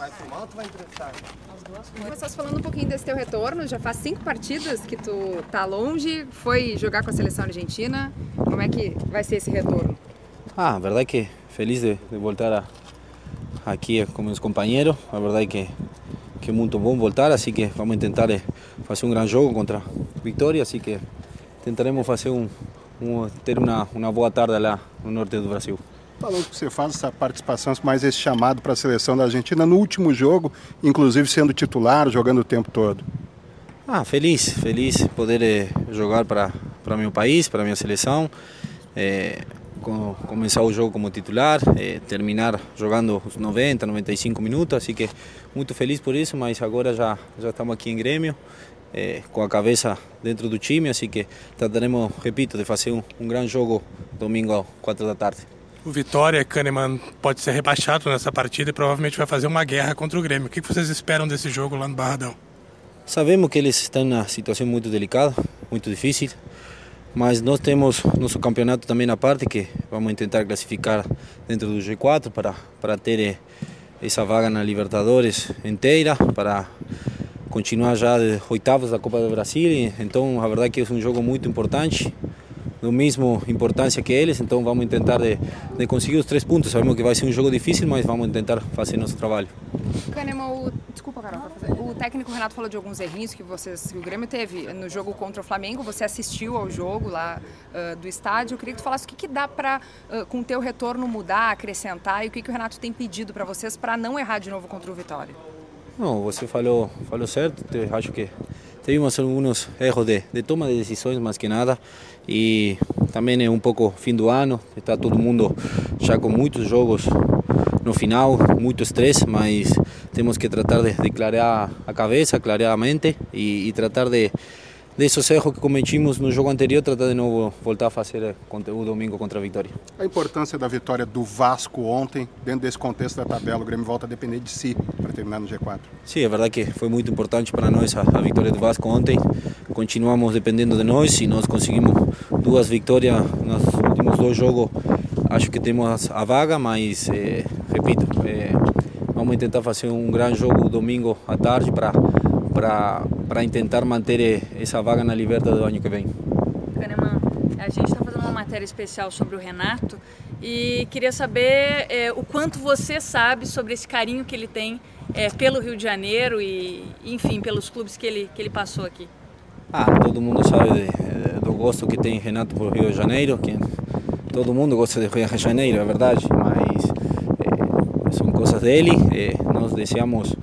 Vai filmar ou tu vai entrevistar? Começaste falando um pouquinho desse teu retorno, já faz cinco partidas que tu tá longe, foi jogar com a seleção argentina, como é que vai ser esse retorno? Ah, a verdade que feliz de, de voltar a, aqui com meus companheiros, a verdade que que é muito bom voltar, assim que vamos tentar eh, fazer um grande jogo contra Vitória, assim que tentaremos fazer um, um ter uma, uma boa tarde lá no norte do Brasil. Falou que você faz essa participação, mais esse chamado para a seleção da Argentina no último jogo, inclusive sendo titular, jogando o tempo todo. Ah, feliz, feliz poder eh, jogar para meu país, para minha seleção. Eh, com, começar o jogo como titular, eh, terminar jogando os 90, 95 minutos, assim que muito feliz por isso, mas agora já já estamos aqui em Grêmio, com a cabeça dentro do time, assim que trataremos, repito, de fazer um, um grande jogo domingo às 4 da tarde. O Vitória, Kahneman, pode ser rebaixado nessa partida e provavelmente vai fazer uma guerra contra o Grêmio. O que vocês esperam desse jogo lá no Barradão? Sabemos que eles estão numa situação muito delicada, muito difícil, mas nós temos nosso campeonato também na parte que vamos tentar classificar dentro do G4 para, para ter essa vaga na Libertadores inteira, para continuar já de oitavos da Copa do Brasil. Então, a verdade é que é um jogo muito importante do mesmo importância que eles, então vamos tentar de, de, conseguir os três pontos. Sabemos que vai ser um jogo difícil, mas vamos tentar fazer nosso trabalho. Kahneman, desculpa, Carol, o técnico Renato falou de alguns errinhos que, vocês, que o Grêmio teve no jogo contra o Flamengo. Você assistiu ao jogo lá uh, do estádio. Eu queria que tu falasse o que, que dá para, uh, com o teu retorno, mudar, acrescentar e o que, que o Renato tem pedido para vocês para não errar de novo contra o Vitória. Não, você falou, falou certo. Acho que tivemos alguns erros de, de toma de decisões, mais que nada. E também é um pouco fim do ano, está todo mundo já com muitos jogos no final, muito estresse, mas temos que tratar de, de clarear a cabeça, clarear a mente e, e tratar de desses erros que cometimos no jogo anterior, tratar de novo voltar a fazer o domingo contra a Vitória. A importância da vitória do Vasco ontem, dentro desse contexto da tabela, o Grêmio volta a depender de si para terminar no G4. Sim, é verdade que foi muito importante para nós a, a vitória do Vasco ontem. Continuamos dependendo de nós e nós conseguimos duas vitórias nos últimos dois jogos. Acho que temos a vaga, mas eh, repito, eh, vamos tentar fazer um grande jogo domingo à tarde para para tentar manter essa vaga na Libertadores do ano que vem. Kahneman, a gente está fazendo uma matéria especial sobre o Renato e queria saber é, o quanto você sabe sobre esse carinho que ele tem é, pelo Rio de Janeiro e, enfim, pelos clubes que ele, que ele passou aqui. Ah, todo mundo sabe de, do gosto que tem Renato por Rio de Janeiro, que todo mundo gosta de Rio de Janeiro, é verdade, mas é, são coisas dele, nós desejamos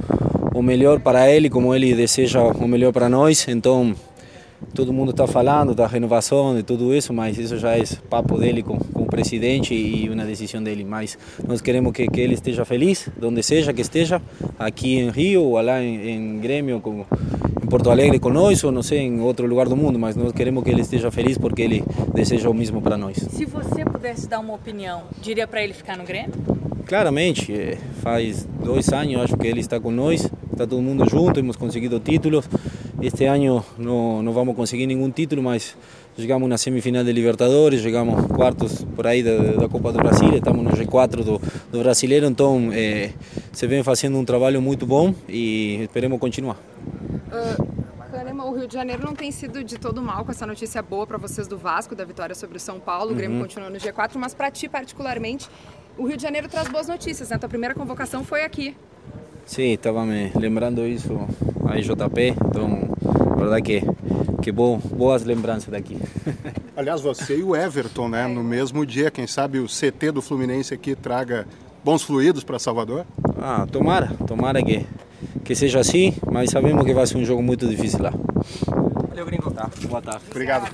o melhor para ele, como ele deseja o melhor para nós. Então, todo mundo está falando da renovação, de tudo isso, mas isso já é papo dele com, com o presidente e uma decisão dele. Mas nós queremos que, que ele esteja feliz, onde seja que esteja, aqui em Rio, ou lá em, em Grêmio, com, em Porto Alegre conosco, ou não sei, em outro lugar do mundo, mas nós queremos que ele esteja feliz porque ele deseja o mesmo para nós. Se você pudesse dar uma opinião, diria para ele ficar no Grêmio? Claramente, faz dois anos acho que ele está com nós, está todo mundo junto, hemos conseguido títulos. Este ano não, não vamos conseguir nenhum título, mas chegamos na semifinal de Libertadores, chegamos quartos por aí da, da Copa do Brasil, estamos no G4 do, do Brasileiro, então é, se vem fazendo um trabalho muito bom e esperemos continuar. Uh, o Rio de Janeiro não tem sido de todo mal com essa notícia boa para vocês do Vasco, da vitória sobre o São Paulo, o Grêmio uhum. continua no G4, mas para ti particularmente, o Rio de Janeiro traz boas notícias, né? Tua primeira convocação foi aqui. Sim, estava me lembrando isso aí JP, então, a verdade que que bom, boas lembranças daqui. Aliás, você e o Everton, né, no mesmo dia, quem sabe o CT do Fluminense aqui traga bons fluidos para Salvador? Ah, tomara, tomara que que seja assim, mas sabemos que vai ser um jogo muito difícil lá. Valeu, gringo. Tá, boa tarde. Obrigado.